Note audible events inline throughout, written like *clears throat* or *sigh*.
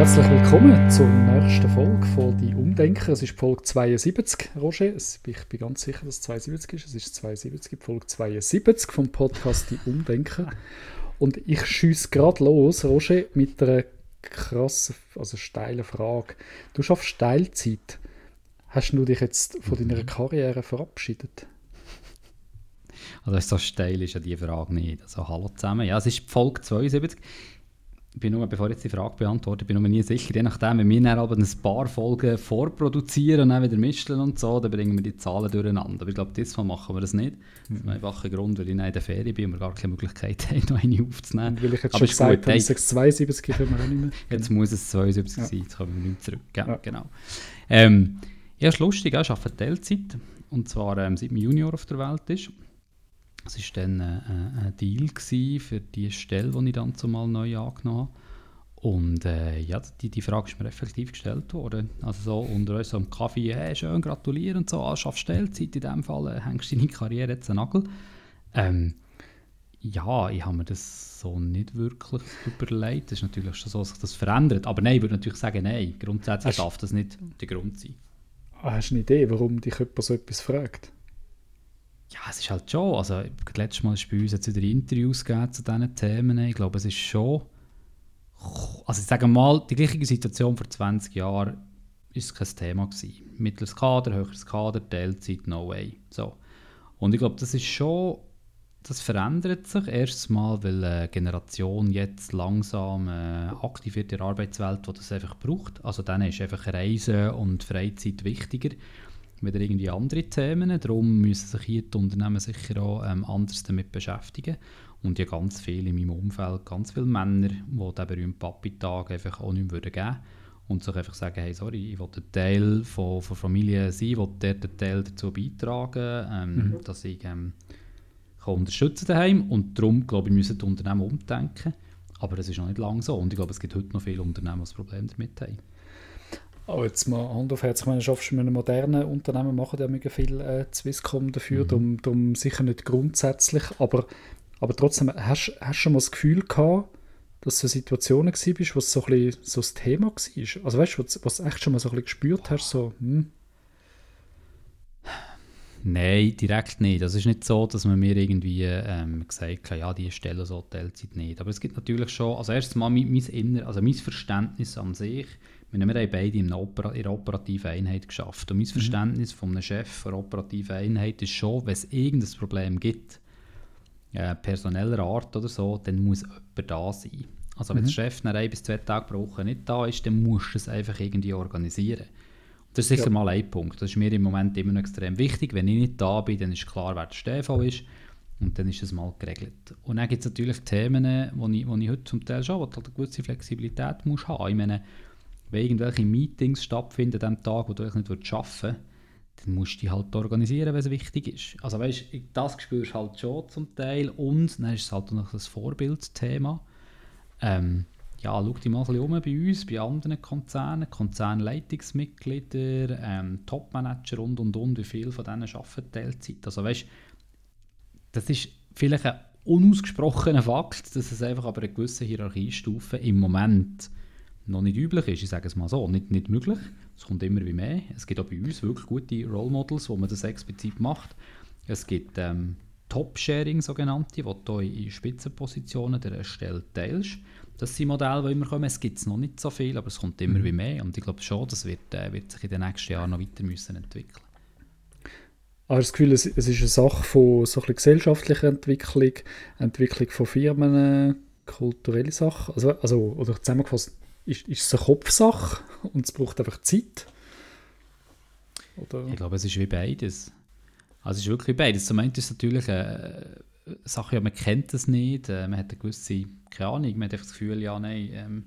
Herzlich willkommen zur nächsten Folge von «Die Umdenker». Es ist Folge 72, Roger. Ich bin ganz sicher, dass es 72 ist. Es ist 72, Folge 72 vom Podcast «Die Umdenker». Und ich schieße gerade los, Roger, mit einer krassen, also steilen Frage. Du schaffst Teilzeit. Hast du dich jetzt von deiner mhm. Karriere verabschiedet? Also so steil ist ja die Frage nicht. Also hallo zusammen. Ja, es ist Folge 72 ich bin nur, bevor ich jetzt die Frage beantworte, bin mir nie sicher, je nachdem, wenn wir dann aber ein paar Folgen vorproduzieren und dann wieder mischen und so, dann bringen wir die Zahlen durcheinander. Aber ich glaube, diesmal machen wir das nicht. Das ist ein einfacher Grund, weil ich in der Ferien bin und wir gar keine Möglichkeit *laughs* haben, noch eine aufzunehmen. Weil ich jetzt aber schon gesagt habe, 72 können wir auch nicht mehr. Jetzt muss es 72 ja. sein, jetzt kommen wir nicht zurück. Ja, ja. Genau. Ähm, ja, ist lustig, ich arbeite Teilzeit und zwar ähm, seit mein Junior auf der Welt ist. Das war dann äh, äh, ein Deal für die Stelle, die ich dann zumal neu angenommen habe. Und äh, ja, die, die Frage ist mir effektiv gestellt worden. Also so unter uns so am Kaffee, hey, schön, gratulieren und so, ah, schaffst Stellzeit in dem Fall, äh, hängst deine Karriere jetzt einen Nagel. Ähm, ja, ich habe mir das so nicht wirklich *laughs* überlegt. Es ist natürlich schon so, dass sich das verändert. Aber nein, ich würde natürlich sagen, nein, grundsätzlich darf das nicht der Grund sein. Hast du eine Idee, warum dich jemand so etwas fragt? Ja, es ist halt schon. Also, letztes Mal ist bei uns jetzt wieder Interviews zu diesen Themen. Ich glaube, es ist schon. Also, ich sage mal, die gleiche Situation vor 20 Jahren ist kein Thema gewesen. Mittleres Kader, höheres Kader, Teilzeit, no way. So. Und ich glaube, das ist schon. Das verändert sich erstens mal, weil eine Generation jetzt langsam äh, aktiv in der Arbeitswelt, die das einfach braucht. Also dann ist einfach Reisen und Freizeit wichtiger wieder irgendwie andere Themen. Darum müssen sich hier die Unternehmen sicher auch ähm, anders damit beschäftigen. Und ja ganz viele in meinem Umfeld, ganz viele Männer, die den berühmten Papi-Tag einfach auch nicht mehr geben würden und sich einfach sagen, hey, sorry, ich will ein Teil von, von Familie sein, ich will dort Teil dazu beitragen, ähm, mhm. dass ich ähm, kann unterstützen daheim und darum, glaube ich, müssen die Unternehmen umdenken. Aber das ist noch nicht lange so und ich glaube, es gibt heute noch viele Unternehmen, die das Problem damit haben. Oh, jetzt mal Hand auf Herz, ich meine, schaffst du mit einem modernen Unternehmen, machen ja mega viel äh, Swisscom dafür, mhm. darum, darum sicher nicht grundsätzlich, aber, aber trotzdem, hast du schon mal das Gefühl gehabt, dass du Situationen warst, wo es so, ein bisschen, so das Thema war? Also weißt du, was du echt schon mal so ein bisschen gespürt hast, so, hm? Nein, direkt nicht. Das ist nicht so, dass man mir irgendwie ähm, gesagt hat, ja, die Stelle so Teilzeit nicht. Aber es gibt natürlich schon, also erstens mal mein, mein, Inner, also mein Verständnis an sich wir haben beide in einer, Oper in operativen Einheit geschafft. Und mein mhm. Verständnis von einem Chef einer operativen Einheit ist schon, wenn es irgendein Problem gibt, äh, personeller Art oder so, dann muss jemand da sein. Also wenn mhm. der Chef nach ein bis zwei Tage pro Woche nicht da ist, dann musst du es einfach irgendwie organisieren. Das ist sicher ja. mal ein Punkt. Das ist mir im Moment immer noch extrem wichtig. Wenn ich nicht da bin, dann ist klar, wer der Stefan ist. Und dann ist es mal geregelt. Und dann gibt es natürlich Themen, wo ich, wo ich heute zum Teil schon wo du halt eine gewisse Flexibilität musst haben. Ich meine, wenn irgendwelche Meetings stattfinden dem Tag, wo du nicht arbeiten willst, dann musst du die halt organisieren, wenn es wichtig ist. Also weißt, das spürst du halt schon zum Teil und dann ist es halt noch das Vorbildthema. Ähm, ja, schau dich mal ein bisschen um bei uns, bei anderen Konzernen, Konzernleitungsmitglieder, ähm, Topmanager und und und, wie viele von denen arbeiten Teilzeit. Also weißt, das ist vielleicht ein unausgesprochener Fakt, dass es einfach aber eine gewisse Hierarchiestufe im Moment noch nicht üblich ist, ich sage es mal so, nicht, nicht möglich. Es kommt immer wie mehr. Es gibt auch bei uns wirklich gute Role Models, wo man das explizit macht. Es gibt ähm, Top-Sharing sogenannte, wo du in Spitzenpositionen der Stelle teilst. Das sind Modelle, die immer kommen. Es gibt noch nicht so viel, aber es kommt immer mhm. wie mehr. Und ich glaube schon, das wird, äh, wird sich in den nächsten Jahren noch weiter müssen entwickeln habe das Gefühl, es, es ist eine Sache von so ein gesellschaftlicher Entwicklung, Entwicklung von Firmen, kulturelle Sachen. Also, also, oder zusammengefasst, ist, ist es eine Kopfsache *laughs* und es braucht einfach Zeit? Oder? Ich glaube, es ist wie beides. Also es ist wirklich beides. Zum einen ist es natürlich eine Sache, ja, man kennt das nicht, äh, man hat eine gewisse, keine Ahnung, man hat einfach das Gefühl, ja, nein, ähm,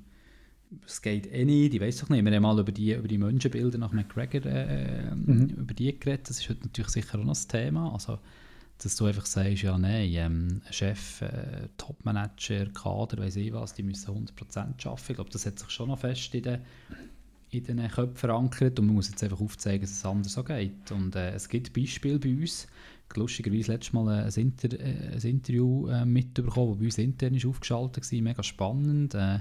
es geht eh nicht, ich weiß doch nicht. Wir haben mal über die, über die Menschenbilder nach McGregor äh, mhm. über die geredet, das ist heute natürlich sicher auch noch das Thema. Also dass du einfach sagst, ja nein, ähm, Chef, äh, Topmanager, Kader, weiß ich was, die müssen 100% arbeiten. Ich glaube, das hat sich schon noch fest in den, in den Köpfen verankert und man muss jetzt einfach aufzeigen, dass es anders so geht. Und äh, es gibt Beispiele bei uns, lustigerweise letztes Mal ein, Inter, äh, ein Interview äh, mitbekommen, das bei uns intern ist aufgeschaltet war, mega spannend. Äh,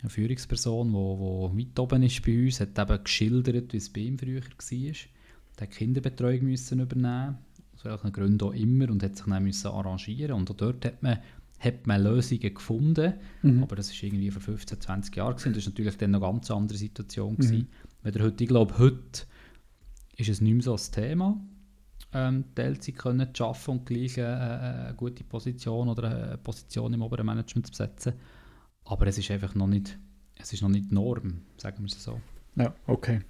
eine Führungsperson, die wo, weit oben ist bei uns, hat eben geschildert, wie es bei ihm früher war. Hat Kinderbetreuung übernehmen, aus welchen Gründen auch immer, und hat sich dann müssen arrangieren Und auch dort hat man, hat man Lösungen gefunden, mhm. aber das war irgendwie vor 15, 20 Jahren gewesen. Das war natürlich dann eine ganz andere Situation. Mhm. Wenn heute, ich glaube, heute ist es nicht mehr so ein Thema, ähm, Teilzeit können zu arbeiten und gleich äh, eine gute Position oder eine Position im oberen Management zu besetzen. Aber es ist einfach noch nicht, es ist noch nicht die Norm, sagen wir es so. Ja, okay.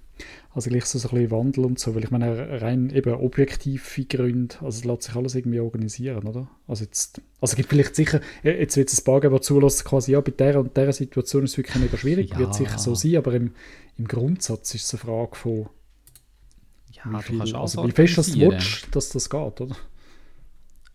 Also gleich so ein bisschen Wandel und so, weil ich meine, rein eben objektive Gründe, also es lässt sich alles irgendwie organisieren, oder? Also jetzt, also es gibt vielleicht sicher, jetzt wird es ein paar geben, die zulassen, quasi, ja, bei dieser und dieser Situation ist es wirklich mega schwierig, ja. wird sicher so sein, aber im, im Grundsatz ist es eine Frage von, ja, wie, viel, also wie fest du willst, dass das geht, oder?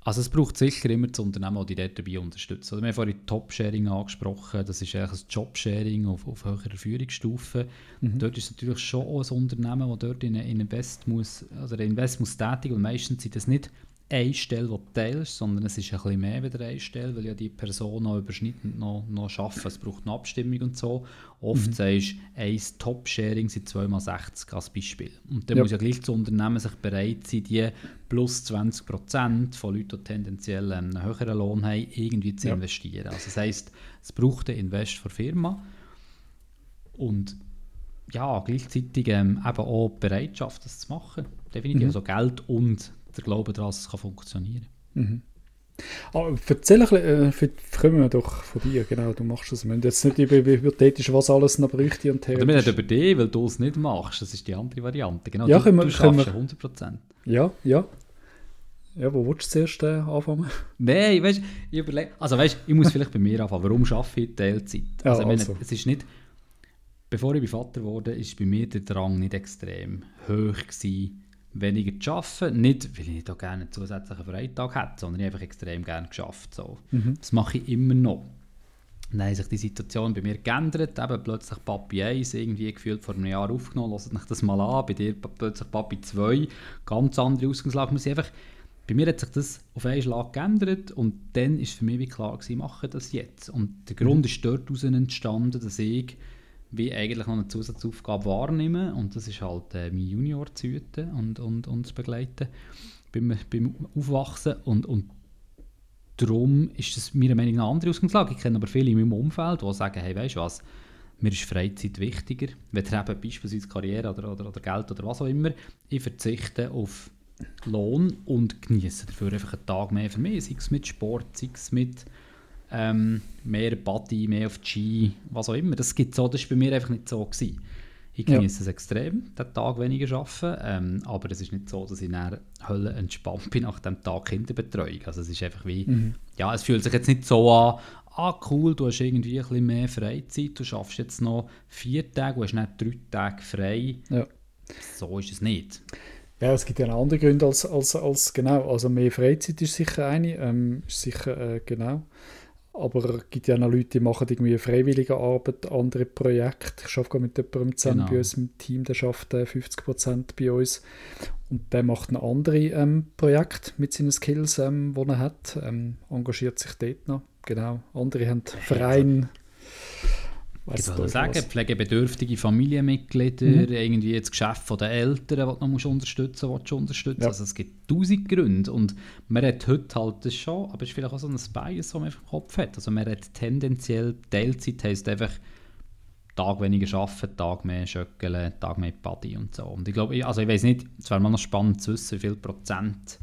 Also es braucht sicher immer das Unternehmen, die dort dabei unterstützen. wir haben vorhin Top-Sharing angesprochen, das ist eigentlich ein Job-Sharing auf, auf höherer Führungsstufe. Mhm. Dort ist natürlich schon auch ein Unternehmen, das dort in, in Invest muss, also Invest muss tätigen und meistens sind das nicht eine Stelle, die teilst, sondern es ist ein bisschen mehr als eine Stelle, weil ja die Person auch überschneidend noch, noch arbeiten. Es braucht eine Abstimmung und so. Oft mhm. sagst du, ein Top-Sharing sind 2x60 als Beispiel. Und dann ja. muss ja gleich das Unternehmen sich bereit sein, die plus 20% von Leuten, die tendenziell einen höheren Lohn haben, irgendwie zu ja. investieren. Also das heisst, es braucht einen Invest für Firma und ja, gleichzeitig ähm, eben auch Bereitschaft, das zu machen. Definitiv. Mhm. Also Geld und der Glaube daran, dass es funktionieren kann. Mhm. Ah, erzähl ein bisschen, äh, kommen wir doch von dir, genau, du machst das. Wir müssen jetzt nicht über hypothetisch, was alles noch bräuchte und her. Oder wir nicht über dich, weil du es nicht machst, das ist die andere Variante. Genau, ja, du, können wir, du schaffst können wir, 100%. Ja, ja. Ja, wo willst du zuerst äh, anfangen? Nein, weißt ich überlege, also weißt ich muss vielleicht bei mir anfangen, warum arbeite ich Teilzeit? Also, ja, also. Meine, es ist nicht, bevor ich Vater wurde, ist bei mir der Drang nicht extrem hoch gewesen, weniger zu arbeiten. Nicht, weil ich nicht auch gerne einen zusätzlichen Freitag hätte, sondern ich einfach extrem gerne geschafft. So. Mhm. Das mache ich immer noch. Dann hat sich die Situation bei mir geändert. Eben plötzlich Papi 1, irgendwie gefühlt vor einem Jahr aufgenommen. Lasst euch das mal an. Bei dir plötzlich Papi 2. Ganz andere Ausgangslage. Man einfach, bei mir hat sich das auf einen Schlag geändert und dann ist für mich wie klar gewesen, mache das jetzt. Und der Grund mhm. ist dort entstanden, dass ich wie eigentlich noch eine Zusatzaufgabe wahrnehmen. Und das ist halt äh, mein Junior zu hüten und, und, und zu begleiten beim, beim Aufwachsen. Und, und darum ist das meiner Meinung nach eine andere Ausgangslage. Ich kenne aber viele in meinem Umfeld, die sagen, hey, weißt du was, mir ist Freizeit wichtiger, wenn ihr eben beispielsweise Karriere oder, oder, oder Geld oder was auch immer, ich verzichte auf Lohn und genieße dafür einfach einen Tag mehr. Für mich, sei es mit Sport, sei es mit ähm, mehr Body, mehr auf G, was auch immer. Das gibt so, das war bei mir einfach nicht so. Gewesen. Ich genieße ja. es extrem, den Tag weniger arbeiten, ähm, aber es ist nicht so, dass ich dann Hölle entspannt bin nach dem Tag Kinderbetreuung. Also es ist einfach wie, mhm. ja, es fühlt sich jetzt nicht so an, ah cool, du hast irgendwie ein bisschen mehr Freizeit, du schaffst jetzt noch vier Tage, du hast nicht drei Tage frei. Ja. So ist es nicht. Ja, es gibt ja noch andere Gründe als, als, als genau, also mehr Freizeit ist sicher eine, ähm, ist sicher äh, genau. Aber es gibt ja noch Leute, die machen irgendwie freiwillige Arbeit, andere Projekte. Ich arbeite mit jemandem zusammen genau. bei uns im Team, der schafft 50% bei uns. Und der macht ein anderes ähm, Projekt mit seinen Skills, ähm, die er hat. Ähm, engagiert sich dort noch. Genau. Andere haben Verein. Ich würde sagen, was. pflegebedürftige Familienmitglieder, mhm. irgendwie das Geschäft der Eltern, das du noch unterstützen musst, unterstützen ja. Also es gibt tausend Gründe und man hat heute halt das schon, aber es ist vielleicht auch so ein Bias, das man im Kopf hat. Also man hat tendenziell Teilzeit, heisst einfach Tag weniger arbeiten, Tag mehr schöckeln, Tag mehr Party und so. Und ich glaube, also ich weiß nicht, es wäre mal noch spannend zu wissen, wie viel Prozent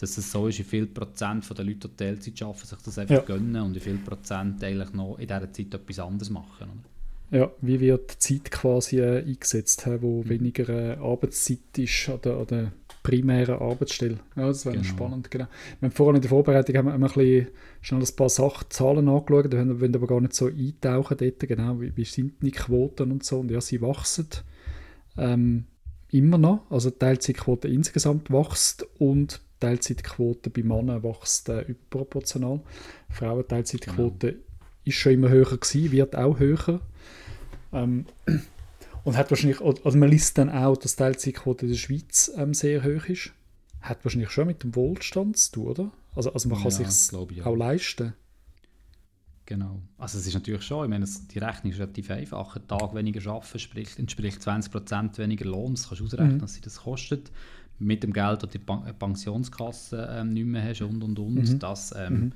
dass es so ist, wie viel Prozent der Leute, die Teilzeit arbeiten, sich das einfach ja. gönnen und wie viel Prozent eigentlich noch in dieser Zeit etwas anderes machen. Oder? Ja, wie wird die Zeit quasi äh, eingesetzt, wo mhm. weniger äh, Arbeitszeit ist an der, an der primären Arbeitsstelle. Ja, das wäre genau. spannend, genau. Wir haben vorhin in der Vorbereitung haben wir ein bisschen schnell ein paar Sachen, Zahlen angeschaut, wir wollen aber gar nicht so eintauchen dort, genau, wie, wie sind die Quoten und so, und ja, sie wachsen ähm, immer noch, also die Teilzeitquote insgesamt wächst und Teilzeitquote bei Männern wächst äh, überproportional. Frauenteilzeitquote genau. ist schon immer höher gewesen, wird auch höher. Ähm, und hat wahrscheinlich, also man liest dann auch, dass die Teilzeitquote in der Schweiz ähm, sehr hoch ist. Hat wahrscheinlich schon mit dem Wohlstand zu tun, oder? Also, also man kann ja, sich ja. auch leisten. Genau. Also es ist natürlich schon, ich meine, die Rechnung ist relativ einfach. Ein Tag weniger arbeiten spricht, entspricht 20% weniger Lohn. Das kannst du ausrechnen, mhm. was das kostet. Mit dem Geld, das die Pensionskasse ähm, nicht mehr hast und, und, und. Mhm. Das ähm, mhm.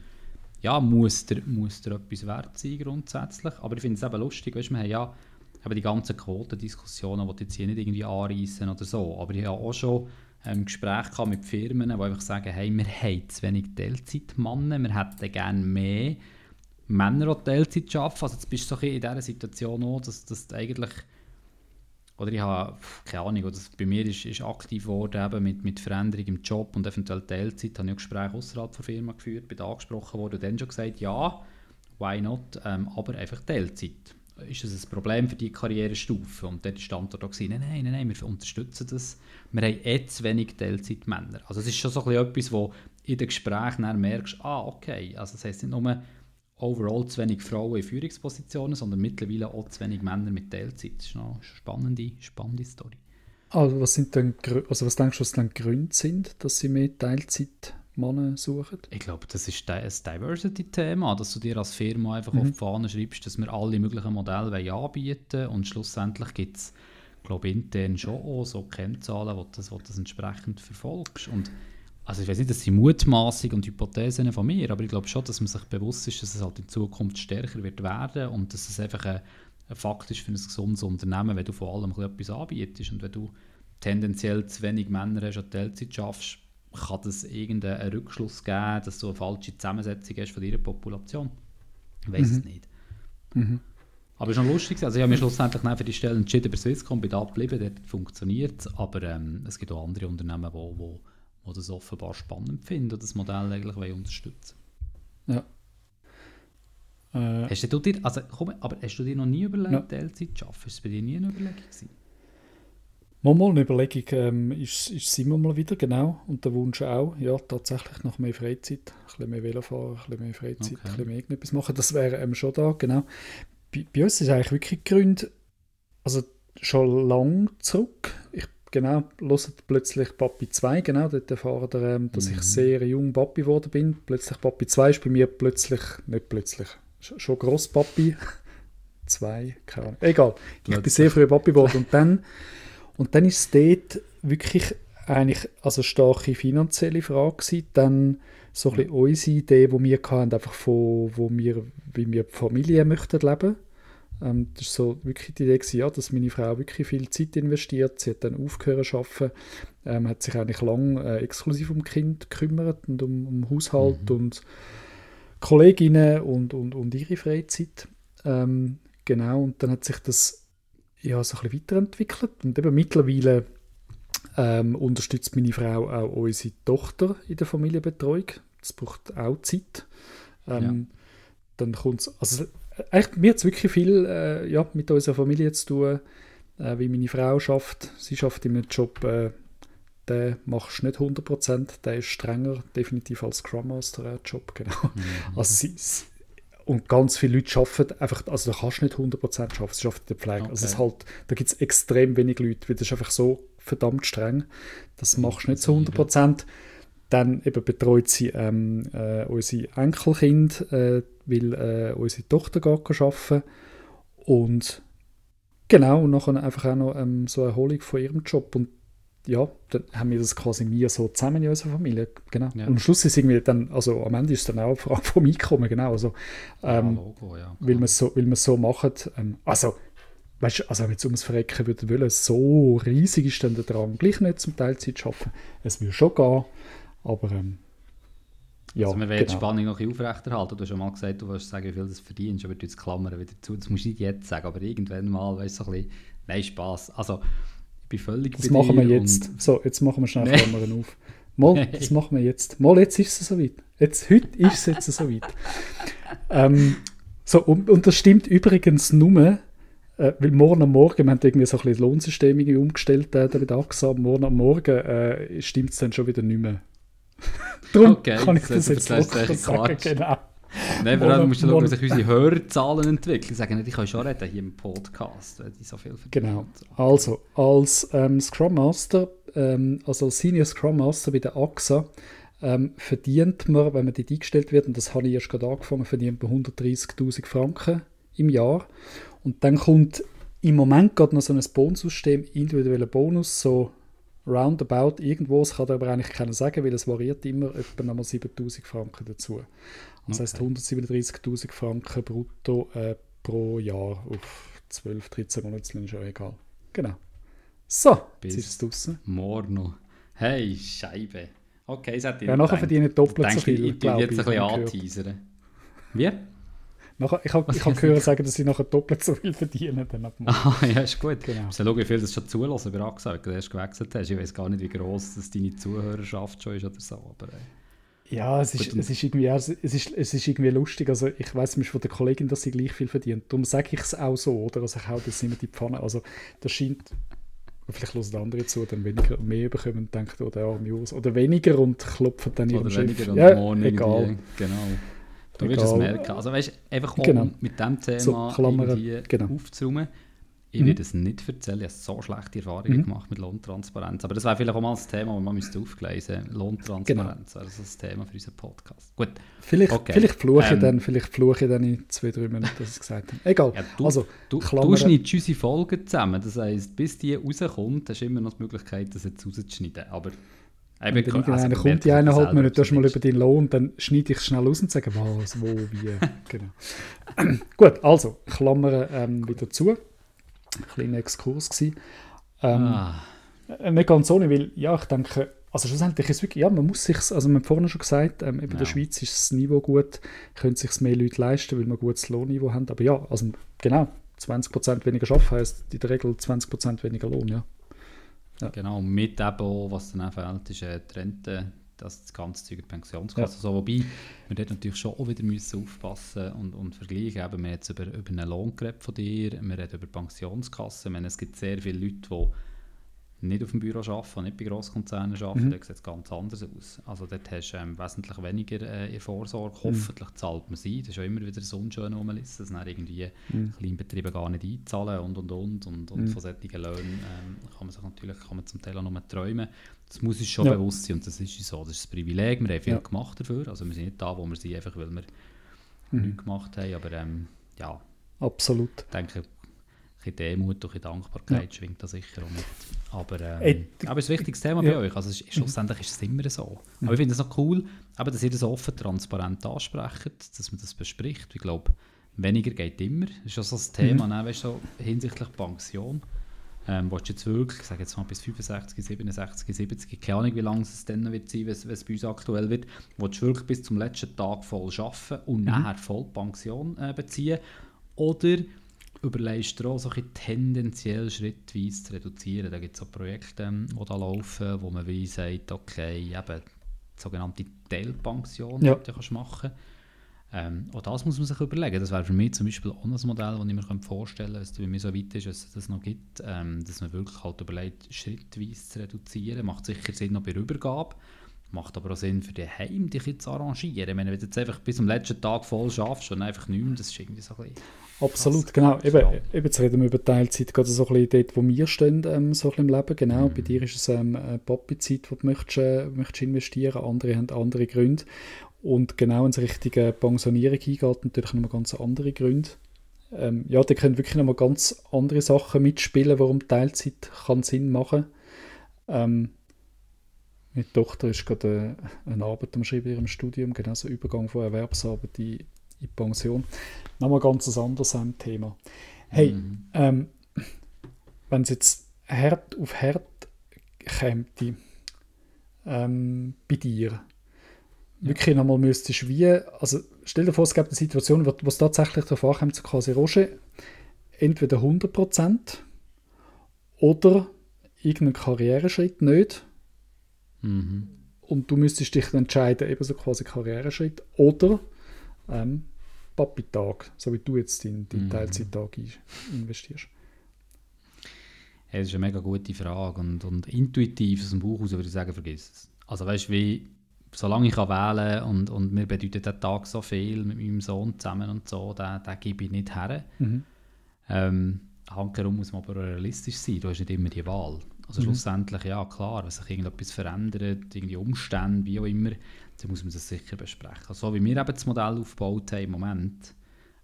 ja, muss, dir, muss dir etwas wert sein grundsätzlich. Aber ich finde es eben lustig, weißt, wir haben ja eben die ganzen Quotendiskussionen, die jetzt hier nicht irgendwie anreißen oder so. Aber ich habe auch schon ähm, Gespräche mit Firmen, die einfach sagen, hey, wir haben zu wenig Teilzeitmannen, wir hätten gerne mehr Männer, die Teilzeit arbeiten. Also jetzt bist du so in dieser Situation auch, dass, dass eigentlich oder ich habe, keine Ahnung, oder bei mir ist, ist aktiv geworden eben mit, mit Veränderung im Job und eventuell Teilzeit, habe ich Gespräche außerhalb der Firma geführt, bin angesprochen worden und dann schon gesagt, ja, why not, ähm, aber einfach Teilzeit ist das ein Problem für die Karrierestufe? Und dort war die Antwort nein, nein, nein, wir unterstützen das. Wir haben eh zu wenig Teilzeitmänner. Also es ist schon so etwas, wo in den Gesprächen merkst, ah, okay, also das heisst nicht nur overall zu wenig Frauen in Führungspositionen, sondern mittlerweile auch zu wenig Männer mit Teilzeit. Das ist eine spannende, spannende Story. Also was, sind denn, also was denkst du, was dann Gründe sind, dass sie mehr Teilzeit Männer suchen? Ich glaube, das ist ein Diversity-Thema, dass du dir als Firma einfach mhm. auf die Fahne schreibst, dass wir alle möglichen Modelle anbieten wollen und schlussendlich gibt es, glaube intern schon auch so Kennzahlen, wo du das, wo das entsprechend verfolgst. Und also ich weiß nicht, das sind Mutmaßungen und Hypothesen von mir, aber ich glaube schon, dass man sich bewusst ist, dass es halt in Zukunft stärker wird werden und dass es einfach ein, ein Fakt ist für ein gesundes Unternehmen, wenn du vor allem etwas anbietest und wenn du tendenziell zu wenig Männer hast und Teilzeit schaffst, kann das irgendeinen Rückschluss geben, dass du eine falsche Zusammensetzung hast von deiner Population? Ich weiß mhm. es nicht. Mhm. Aber es ist noch lustig. Also ich habe mich schlussendlich für die Stelle entschieden, bei Swisscom bin da geblieben, dort funktioniert es. Aber ähm, es gibt auch andere Unternehmen, die wo das offenbar spannend finden und das Modell eigentlich unterstützen Ja. Äh, hast du dir, also komm, aber hast du dir noch nie überlegt, ja. Teilzeit zu arbeiten? Ist es bei dir nie eine Überlegung gewesen? Mal, mal eine Überlegung ähm, ist, ist immer mal wieder, genau. Und der Wunsch auch, ja, tatsächlich nach mehr Freizeit, ein bisschen mehr Velofahren, ein bisschen mehr Freizeit, okay. ein bisschen mehr irgendetwas machen. Das wäre ähm, schon da, genau. Bei, bei uns ist eigentlich wirklich Gründe, also schon lang zurück. Ich genau, hört plötzlich Papi 2, genau, dort erfahren wir, ähm, dass mhm. ich sehr jung Papi geworden bin. Plötzlich Papi 2 ist bei mir plötzlich, nicht plötzlich, schon Grosspapi 2, *laughs* keine Ahnung. Egal, ich bin sehr früh Papi geworden und dann und dann ist es dort wirklich eigentlich also starke finanzielle Frage gewesen. Dann so ein bisschen unsere Idee, die wir hatten, einfach von, wo wir, wie wir die Familie möchten leben. Ähm, das war so wirklich die Idee, gewesen, ja, dass meine Frau wirklich viel Zeit investiert. Sie hat dann aufgehört zu arbeiten, ähm, hat sich eigentlich lange äh, exklusiv um Kind gekümmert und um, um Haushalt mhm. und Kolleginnen und, und, und ihre Freizeit. Ähm, genau, und dann hat sich das ja, so ein bisschen weiterentwickelt. Und eben mittlerweile ähm, unterstützt meine Frau auch unsere Tochter in der Familienbetreuung. Das braucht auch Zeit. Ähm, ja. Dann kommt also eigentlich, mir hat es wirklich viel äh, ja, mit unserer Familie zu tun, äh, wie meine Frau schafft. Sie schafft in einem Job, äh, den machst du nicht 100%, der ist strenger definitiv als Scrum Master äh, Job, genau. Mhm. Also sie, und ganz viele Leute arbeiten einfach, also da kannst du nicht 100% arbeiten, es schafft in der Pflege. Okay. Also es halt, da gibt es extrem wenig Leute, weil das ist einfach so verdammt streng. Das machst du nicht zu 100%. Dann eben betreut sie ähm, äh, unsere Enkelkind, äh, weil äh, unsere Tochter geht arbeiten. Und genau, und nachher einfach auch noch ähm, so eine Erholung von ihrem Job. Und ja, dann haben wir das quasi mir so zusammen in unserer Familie, genau. Ja. Und am Schluss ist irgendwie dann, also am Ende ist es dann auch eine Frage vom Einkommen, genau, also ähm, ja, Logo, ja, weil man es so, weil so macht, ähm, also weißt du, also wenn es ums Verrecken würde wollen, so riesig ist dann der Drang, gleich nicht zum Teilzeit zu arbeiten, es würde schon gehen, aber ähm, ja, also wir werden genau. die Spannung noch ein aufrechterhalten. Du hast schon mal gesagt, du willst sagen, wie viel du verdienst, aber du jetzt Klammern wieder zu. Das musst du nicht jetzt sagen, aber irgendwann mal, weißt du, so ein bisschen, nein, Spass. Also, bin völlig Das machen wir jetzt. So, jetzt machen wir schnell nee. Klammern auf. Mal, *laughs* das machen wir jetzt. Mal, jetzt ist es soweit. Jetzt, heute ist es jetzt soweit. ähm, so, und, und, das stimmt übrigens nur, äh, weil morgen am Morgen, wir haben irgendwie so ein bisschen das Lohnsystem umgestellt, äh, da wieder angesagt, morgen am Morgen äh, stimmt es dann schon wieder nicht mehr. Darum okay, kann ich das, jetzt locker sagen, genau. Nein, vor allem musst du schauen, wie sich unsere Hörerzahlen entwickeln. Sagen nicht, ich kann schon reden hier im Podcast, weil die so viel verdienen. Genau. Also, als ähm, Scrum Master, ähm, also als Senior Scrum Master bei der AXA, ähm, verdient man, wenn man dort eingestellt wird, und das habe ich erst gerade angefangen, verdient man 130'000 Franken im Jahr. Und dann kommt im Moment gerade noch so ein Bonussystem, individueller Bonus, so roundabout irgendwo, das kann aber eigentlich keiner sagen, weil es variiert immer etwa nochmal 7000 Franken dazu. Das heißt 137.000 Franken brutto äh, pro Jahr auf 12, 13 Monate, ist ja egal. Genau. So, Bis jetzt ist es draußen. Morgen noch. Hey, Scheibe. Okay, hätte ich Ja, nachher verdiene ich doppelt Ich so viel, ich tue glaube jetzt ein bisschen ich anteasern. Wie? Nachher, ich habe hab gehört sagen, dass sie nachher doppelt so viel verdienen. Dann. Ah, ja, ist gut. Genau. Wir schauen, wie viel das schon zulassen bei AXA, weil du erst gewechselt hast. Ich weiß gar nicht, wie gross das deine Zuhörerschaft schon ist oder so. Aber, äh, Ja, es ist, es ist irgendwie, es ist, es ist irgendwie lustig. Also ich weiß zum Beispiel von der Kollegin, dass sie gleich viel verdient. Darum sage ich es auch so, oder? Also ich hau das immer die Pfanne. Also das scheint, vielleicht hören andere zu, dann weniger mehr bekommen und denken, oh, der arme Urs. Oder weniger und klopfen dann ihrem oder weniger und ja, morgen egal. Genau. Du wirst es merken. Also weißt du, einfach um Genau. mit dem Thema So, Klammern, irgendwie genau. aufzuräumen. Ich Mhm. werde es nicht erzählen, ich habe so schlechte Erfahrungen Mhm. gemacht mit Lohntransparenz. Aber das wäre vielleicht auch mal das Thema, das man müsste aufgleisen müsste. Lohntransparenz wäre das das Thema für unseren Podcast. Gut, Vielleicht, Okay. vielleicht fluche ich Ähm. dann, vielleicht fluche ich dann in zwei, drei Minuten, dass ich es gesagt habe. Egal. ja, du, also, du, Klammern- du schneidest unsere Folgen zusammen. Das heisst, bis die rauskommt, hast du immer noch die Möglichkeit, das jetzt rauszuschneiden. Aber wenn dann also, kommt, merke die ich eineinhalb Minuten, du hast mal über deinen Lohn, dann schneide ich schnell aus und sage, was, wo, wie. *laughs* genau. *clears throat* Gut, also, Klammern ähm, wieder zu. Ein kleiner Exkurs gewesen. Ähm, Ah, Nicht ganz ohne, weil, ja, ich denke, also schlussendlich ist es wirklich, ja, man muss sich, also wir haben vorhin schon gesagt, ähm, in Ja. der Schweiz ist das Niveau gut, können sich mehr Leute leisten, weil wir ein gutes Lohnniveau haben, aber ja, also genau, 20% weniger arbeiten heisst in der Regel 20% weniger Lohn, ja. Genau, mit eben auch, was dann auch fehlt, ist äh, die Rente, das, das ganze Zeug, die Pensionskasse. So, wobei wir dort natürlich schon auch wieder müssen aufpassen und, und vergleichen. Eben, wir haben jetzt über, über einen Lohn von dir, wir reden über Pensionskassen. Ich meine, es gibt sehr viele Leute, die nicht auf dem Büro arbeiten, nicht bei Grosskonzernen arbeiten, Mhm. da sieht es ganz anders aus. Also dort hast du ähm, wesentlich weniger äh, in Vorsorge. Mhm. Hoffentlich zahlt man sie. Das ist ja immer wieder so unschön rumlisten, dass dann irgendwie Mhm. Kleinbetriebe gar nicht einzahlen und und und. Und, und Mhm. von solchen Löhnen ähm, kann man sich natürlich kann man zum Teil auch nur träumen. Das muss uns schon Ja. bewusst sein und das ist so. Das ist das Privileg. Wir haben viel Ja. gemacht dafür. Also wir sind nicht da, wo wir sind, einfach weil wir Mhm. nichts gemacht haben. Aber ähm, ja, Absolut. ich denke, ein bisschen Demut, ein bisschen Dankbarkeit schwingt da sicher auch mit. Aber, ähm, Ey, aber es ist ein wichtiges Thema ja. bei euch. Also es ist, schlussendlich ist es immer so. Aber ich finde es noch cool, eben, dass ihr das offen, transparent ansprecht, dass man das bespricht. Ich glaube, weniger geht immer. Das ist ja so das Thema, ne? weißt, so hinsichtlich Pension. Ähm, willst du jetzt wirklich, ich sage jetzt mal bis 65, 67, 70, keine Ahnung, wie lange es dann wird sein, wenn es bei uns aktuell wird, willst du wirklich bis zum letzten Tag voll arbeiten und nachher voll Pension äh, beziehen? Oder überlegst du auch so ein tendenziell schrittweise zu reduzieren? Da gibt es so Projekte, ähm, die da laufen, wo man wie sagt, okay, eben die sogenannte Teilpension, Ja. die du kannst machen ähm, auch das muss man sich überlegen. Das wäre für mich zum Beispiel auch ein Modell, das ich mir vorstellen könnte, wenn es bei mir so weit ist, dass es das noch gibt, ähm, dass man wirklich halt überlegt, schrittweise zu reduzieren. Macht sicher Sinn noch bei der Übergabe, macht aber auch Sinn für den Heim, dich jetzt zu arrangieren. Ich meine, wenn du jetzt einfach bis zum letzten Tag voll schaffst und einfach nicht mehr, das ist irgendwie so ein bisschen... Absolut, Krass. genau. Eben, eben, jetzt reden wir über Teilzeit, gerade so ein bisschen dort, wo wir stehen, ähm, so ein bisschen im Leben. Genau, Mhm. bei dir ist es ähm, eine Papi-Zeit, die du möchtest, äh, möchtest investieren Andere haben andere Gründe. Und genau, wenn es Richtung äh, Pensionierung hingeht, natürlich nochmal ganz andere Gründe. Ähm, ja, da können wirklich nochmal ganz andere Sachen mitspielen, warum Teilzeit kann Sinn machen ähm, Meine Tochter ist gerade äh, eine Arbeit am Schreiben in ihrem Studium, genau so Übergang von Erwerbsarbeit in, in Pension. Nochmal ganz ein anderes Thema. Hey, Mhm. ähm, wenn es jetzt hart auf hart käme, ähm, bei dir, wirklich nochmal müsstest wie, also stell dir vor, es gibt eine Situation, wo wo es tatsächlich darauf ankommt, so quasi Roger, entweder 100% oder irgendeinen Karriereschritt nicht Mhm. und du müsstest dich dann entscheiden, eben so quasi Karriereschritt oder ähm, Papi-Tag, so wie du jetzt deinen dein Mhm. Teilzeittag investierst. Das ist eine mega gute Frage und, und intuitiv aus dem Bauch heraus würde ich sagen, vergiss es. Also weißt du, wie, solange ich kann wählen und, und mir bedeutet der Tag so viel mit meinem Sohn zusammen und so, den, den gebe ich nicht her. Mhm. Ähm, handherum muss man aber realistisch sein, du hast nicht immer die Wahl. Also mhm. schlussendlich, ja klar, wenn sich irgendetwas verändert, irgendwie Umstände, wie auch immer, dann muss man das sicher besprechen. Also, so wie wir eben das Modell aufgebaut haben im Moment,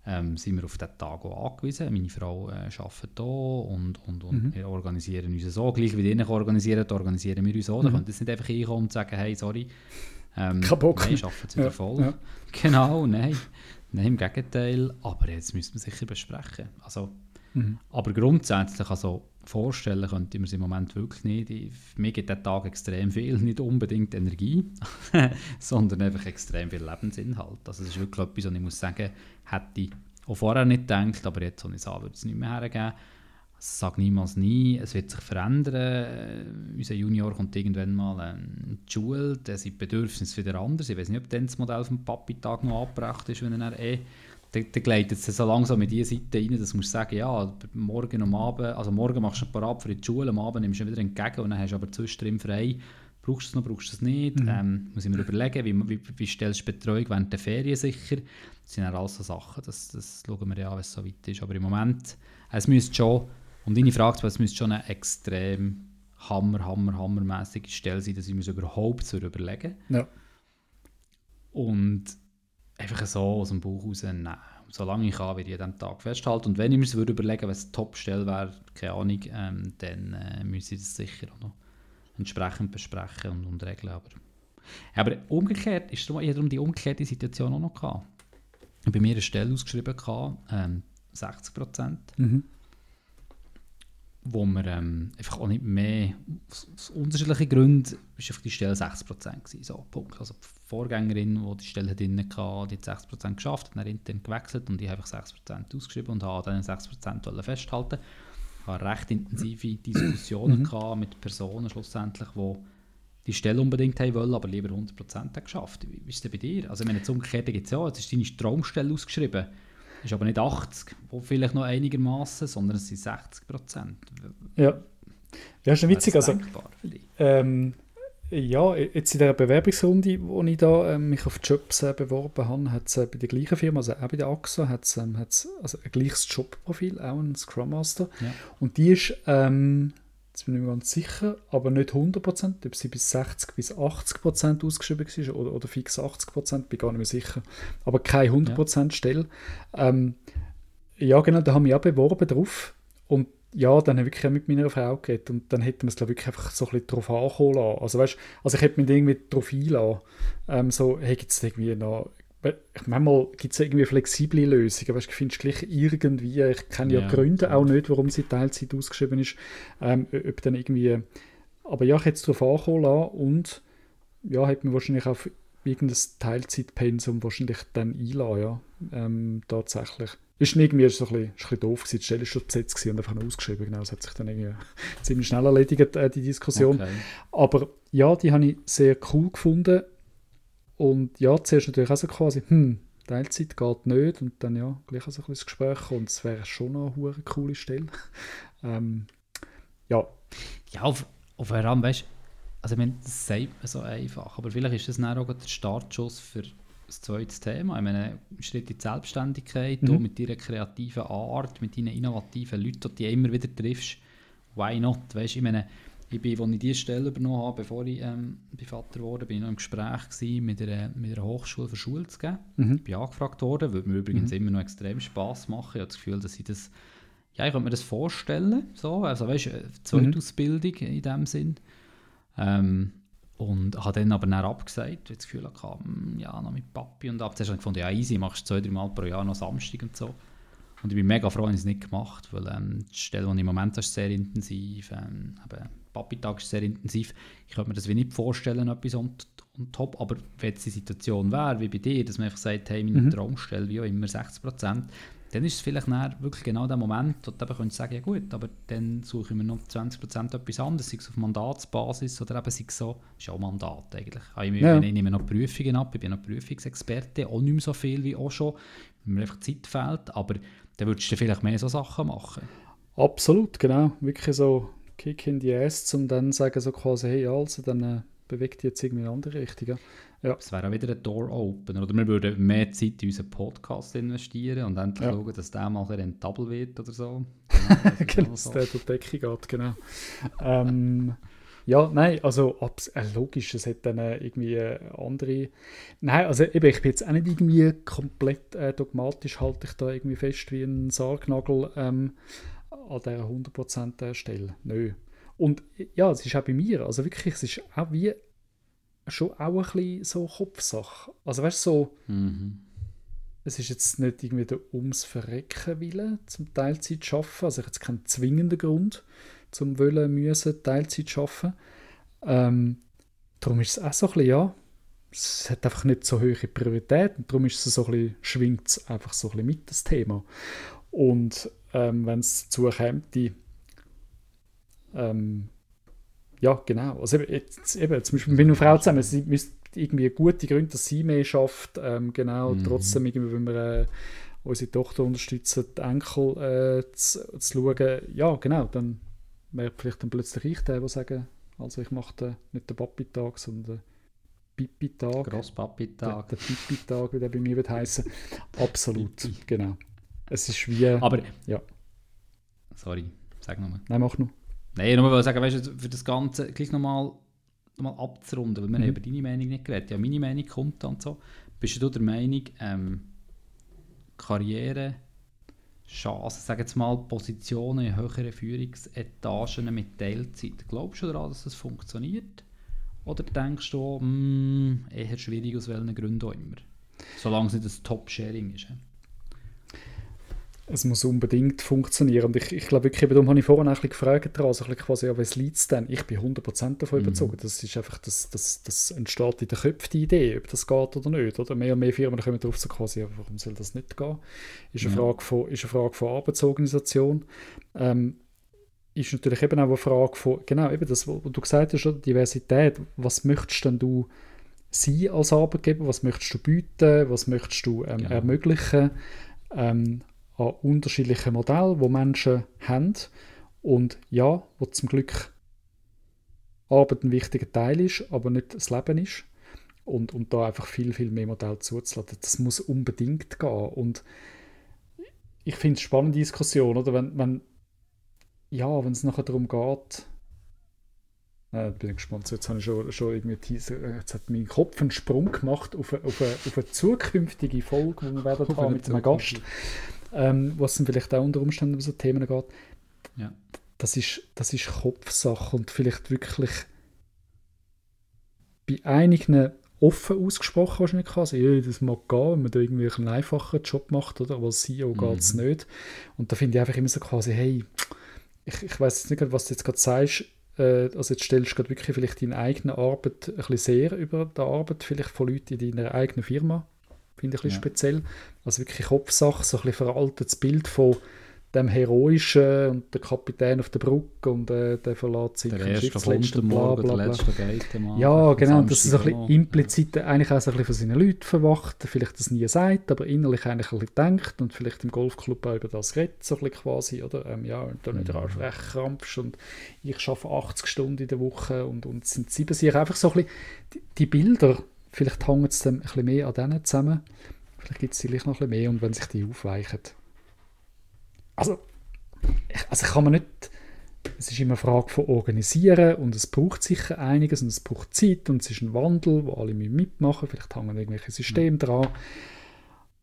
ähm, sind wir auf diesen Tag auch angewiesen. Meine Frau äh, arbeitet hier und, und, und mhm. wir organisieren uns so. Gleich wie die organisieren, organisieren wir uns so. Mhm. Da können jetzt nicht einfach hinkommen und sagen, hey, sorry, ähm, Kein Bock. Nein, arbeiten sie wieder voll. Ja. *laughs* Genau, nein. Nein, im Gegenteil. Aber jetzt müssen wir sicher besprechen. Also, mhm. Aber grundsätzlich, also vorstellen könnte man es im Moment wirklich nicht. Ich, mir gibt der Tag extrem viel, nicht unbedingt Energie, *laughs* sondern einfach extrem viel Lebensinhalt. Also es ist wirklich etwas, was ich muss sagen, hätte ich auch vorher nicht gedacht, aber jetzt, wenn ich es an würde es nicht mehr hergeben. Sag niemals nie, es wird sich verändern. Äh, unser Junior kommt irgendwann mal in die Schule, der sind Bedürfnisse wieder anders. Ich weiß nicht, ob dann das Modell vom Papi-Tag noch abgebracht ist, wenn er eh dann, dann gleitet es so langsam in diese Seite rein, dass du musst sagen, ja, morgen am Abend, also morgen machst du ein paar ab für die Schule, am Abend nimmst du wieder entgegen und dann hast du aber zwischendrin frei. Brauchst du es noch, brauchst du es nicht? Mhm. Ähm, muss ich mir überlegen, wie, wie, wie stellst du Betreuung während der Ferien sicher? Das sind ja alles so Sachen, das, das schauen wir ja an, wenn es so weit ist. Aber im Moment, es müsste schon und deine Frage es müsste schon eine extrem hammer, hammer, hammermäßige Stelle sein, dass ich mir überhaupt zu überlegen. Ja. Und einfach so aus dem Bauch raus, nein. Solange ich kann, werde ich an diesem Tag festhalten. Und wenn ich mir es überlegen würde, was Top-Stelle wäre, keine Ahnung, ähm, dann äh, müsste ich das sicher auch noch entsprechend besprechen und, und regeln. Aber, aber umgekehrt, ist darum, ich darum die umgekehrte Situation auch noch gehabt. Bei mir eine Stelle ausgeschrieben, gehabt, ähm, 60 Prozent. Mhm wo wir ähm, einfach auch nicht mehr, aus, aus unterschiedlichen Gründen, war einfach die Stelle 60% gewesen, so, Punkt. Also Vorgängerin, die die Stelle drin hatte, die hat 60% geschafft, hat dann intern gewechselt und ich habe einfach 6% ausgeschrieben und habe dann 6% festhalten Ich hatte recht intensive Diskussionen mhm. mit Personen schlussendlich, die die Stelle unbedingt haben wollen, aber lieber 100% haben geschafft. Wie ist es bei dir? Also ich meine, das Umgekehrte gibt es ja, jetzt ist deine Traumstelle ausgeschrieben ist aber nicht 80, wo vielleicht noch einigermaßen, sondern es sind 60 Prozent. Ja. Ja, ist schon witzig. Also, ähm, ja, jetzt in der Bewerbungsrunde, wo ich da ähm, mich auf Jobs äh, beworben habe, hat es äh, bei der gleichen Firma, also auch bei der AXA, hat es ähm, also ein gleiches Jobprofil, auch ein Scrum Master. Ja. Und die ist ähm, Jetzt bin ich mir ganz sicher, aber nicht 100%, ob sie bis 60 bis 80% ausgeschrieben war oder, oder fix 80%, bin gar nicht mehr sicher. Aber keine 100% ja. Stelle. Ähm, ja, genau, da haben wir ja beworben drauf. Und ja, dann habe ich wirklich mit meiner Frau geredet und dann hätten wir es, glaube ich, wirklich einfach so ein bisschen drauf ankommen lassen. Also, weißt, also ich hätte mich irgendwie drauf einlassen. Ähm, so, hey, gibt es irgendwie noch manchmal gibt es irgendwie flexible Lösungen, weißt, du findest gleich irgendwie, ich kenne ja, ja Gründe auch nicht, warum sie Teilzeit ausgeschrieben ist, ähm, ob dann irgendwie, aber ja, ich hätte es darauf ankommen lassen und ja, hätte mir wahrscheinlich auf irgendein Teilzeitpensum wahrscheinlich dann einlassen, ja, ähm, tatsächlich. Ist irgendwie so ein bisschen, ein bisschen doof gewesen, die Stelle war schon besetzt und einfach noch ausgeschrieben, genau, das hat sich dann irgendwie *laughs* ziemlich schnell erledigt, äh, die Diskussion. Okay. Aber ja, die habe ich sehr cool gefunden, und ja, zuerst natürlich auch so quasi, hm, Teilzeit geht nicht und dann ja, gleich so ein bisschen Gespräch und es wäre schon noch eine coole Stelle. *laughs* ähm, ja. Ja, auf, auf einen Rahmen, weißt also ich meine, das sagt man so einfach, aber vielleicht ist das dann auch der Startschuss für das zweite Thema. Ich meine, Schritt in die Selbstständigkeit, mhm. mit deiner kreativen Art, mit deinen innovativen Leuten, die du immer wieder triffst, why not, weißt ich meine, ich bin, als ich diese Stelle übernommen habe, bevor ich ähm, Vater wurde, bin ich noch im Gespräch mit einer, mit einer Hochschule für Schule zu geben. Mhm. Ich bin angefragt worden, würde mir übrigens mhm. immer noch extrem Spass machen. Ich habe das Gefühl, dass ich das, ja, ich könnte mir das vorstellen, so, also weißt, du, Zweitausbildung mhm. in dem Sinn. Ähm, und habe dann aber dann abgesagt, weil ich das Gefühl hatte, hm, ja, noch mit Papi und ab. Zuerst habe ich gefunden, ja, easy, machst du zwei, drei Mal pro Jahr noch Samstag und so. Und ich bin mega froh, dass ich es nicht gemacht habe, weil ähm, die Stelle, die ich im Moment habe, ist sehr intensiv. Ähm, Papi-Tag ist sehr intensiv. Ich könnte mir das wie nicht vorstellen, etwas on, on top. Aber wenn jetzt die Situation wäre, wie bei dir, dass man einfach sagt, hey, meine mhm. Traumstelle, wie auch immer, 60 Prozent, dann ist es vielleicht wirklich genau der Moment, wo du eben sagen ja gut, aber dann suche ich mir noch 20 Prozent etwas anderes, sei es auf Mandatsbasis oder eben sei es so, ist auch Mandat eigentlich. Ich, ja. ich nehme noch Prüfungen ab, ich bin noch Prüfungsexperte, auch nicht mehr so viel wie auch schon, wenn mir einfach Zeit fehlt, aber dann würdest du vielleicht mehr so Sachen machen. Absolut, genau. Wirklich so Kick in die Ass, um dann zu sagen so quasi, hey, also dann äh, bewegt jetzt irgendwie in eine andere Richtung. Ja. Das wäre auch wieder ein Door-Opener. Oder wir würden mehr Zeit in unseren Podcast investieren und endlich Ja. schauen, dass der mal ein rentabel wird oder so. *laughs* genau, dass der durch die Decke geht, genau. ähm, ja, nein, also äh, logisch, es hat dann äh, irgendwie äh, andere. Nein, also eben, ich bin jetzt auch nicht irgendwie komplett äh, dogmatisch, halte ich da irgendwie fest wie ein Sargnagel ähm, an dieser 100% Stelle. Nö. Und ja, es ist auch bei mir, also wirklich, es ist auch wie schon auch ein bisschen so Kopfsache. Also weißt du, so Mhm. es ist jetzt nicht irgendwie der ums Verrecken willen, zum Teilzeit zu arbeiten. Also ich habe jetzt keinen zwingenden Grund, zum wollen müssen Teilzeit zu arbeiten. Ähm, darum ist es auch so ein bisschen, ja, es hat einfach nicht so hohe Priorität und darum ist es so ein bisschen, schwingt es einfach so ein bisschen mit, das Thema. Und ähm, wenn es dazu kommt, die ähm, ja, genau. Also jetzt, eben, zum Beispiel mit einer Frau zusammen, sie müsste irgendwie gute Gründe, dass sie mehr schafft, ähm, genau, Mhm. trotzdem irgendwie, wenn wir äh, unsere Tochter unterstützen, die Enkel äh, zu, zu schauen, ja, genau, dann wäre vielleicht dann plötzlich ich der, der sagen, also ich mache den, nicht den Papi-Tag, sondern den Pipi-Tag. Der, Grosspapi-Tag. der Pipi-Tag, wie der bei mir wird heißen. Absolut, Pipi. genau. Es ist wie, Aber, Ja. sorry, sag nochmal. nein, mach nur. Nein, nur mal sagen, weißt du, für das Ganze gleich nochmal noch mal abzurunden, weil wir Mhm. haben über deine Meinung nicht geredet. Ja, meine Meinung kommt dann so. Bist du der Meinung, ähm, Karriere, Chancen, sagen jetzt mal Positionen in höheren Führungsetagen mit Teilzeit, glaubst du daran, dass das funktioniert? Oder denkst du, mm, eher schwierig, aus welchen Gründen auch immer? Solange es nicht ein Top-Sharing ist. hä? Es muss unbedingt funktionieren. Und ich, ich glaube wirklich, darum habe ich vorhin auch ein bisschen gefragt, also ein bisschen quasi, ja, was liegt es denn? Ich bin 100% davon Mhm. überzeugt. Das ist einfach, das, das, das entsteht in den Köpfen die Idee, ob das geht oder nicht. Oder mehr und mehr Firmen kommen darauf so quasi, ja, warum soll das nicht gehen? Ist eine, Ja. Frage, von, ist eine Frage von Arbeitsorganisation. Ähm, ist natürlich eben auch eine Frage von, genau, eben das, was du gesagt hast, oder? Diversität. Was möchtest denn du sein als Arbeitgeber? Was möchtest du bieten? Was möchtest du ähm, Genau. ermöglichen? Ähm, an unterschiedlichen Modellen, die Menschen haben. Und ja, wo zum Glück Arbeit ein wichtiger Teil ist, aber nicht das Leben ist. Und, und da einfach viel, viel mehr Modelle zuzulassen. Das muss unbedingt gehen. Und ich finde es eine spannende Diskussion, oder? Wenn, wenn, ja, wenn es nachher darum geht, äh, bin ich gespannt. Jetzt habe ich schon, schon irgendwie Teaser, äh, jetzt hat mein Kopf einen Sprung gemacht auf eine, auf eine, auf eine zukünftige Folge, die wir werden haben mit einem Gast, ähm, was dann vielleicht auch unter Umständen um so Themen geht. Ja. Das ist, das ist Kopfsache und vielleicht wirklich bei einigen offen ausgesprochen wahrscheinlich quasi, ja, das mag gehen, wenn man da irgendwie einen einfachen Job macht, oder? aber als CEO Mhm. geht es nicht. Und da finde ich einfach immer so quasi, hey, ich, ich weiß jetzt nicht, was du jetzt gerade sagst, äh, also jetzt stellst du gerade wirklich vielleicht deine eigene Arbeit ein bisschen sehr über die Arbeit vielleicht von Leuten in deiner eigenen Firma, finde ich ein bisschen Ja. speziell. Also wirklich Kopfsache, so ein bisschen veraltetes Bild von dem Heroischen und der Kapitän auf der Brücke und äh, der verlässt sich Der erste der letzte geht am Abend. ja, Und genau, das ist so ein bisschen implizit eigentlich auch so ein bisschen von seinen Leuten verwacht, vielleicht das nie sagt, aber innerlich eigentlich ein bisschen denkt und vielleicht im Golfclub auch über das redet, so ein bisschen quasi, oder? Ähm, ja, und dann nicht Mhm. krampfst und ich arbeite 80 Stunden in der Woche und, und sind sieben sich einfach so ein bisschen, die, die Bilder, vielleicht hängen es dann ein bisschen mehr an denen zusammen, vielleicht gibt es die vielleicht noch ein bisschen mehr und wenn sich die aufweichen. Also, ich, also kann man nicht es ist immer eine Frage von Organisieren und es braucht sicher einiges und es braucht Zeit und es ist ein Wandel, wo alle mitmachen vielleicht hängen irgendwelche Systeme dran.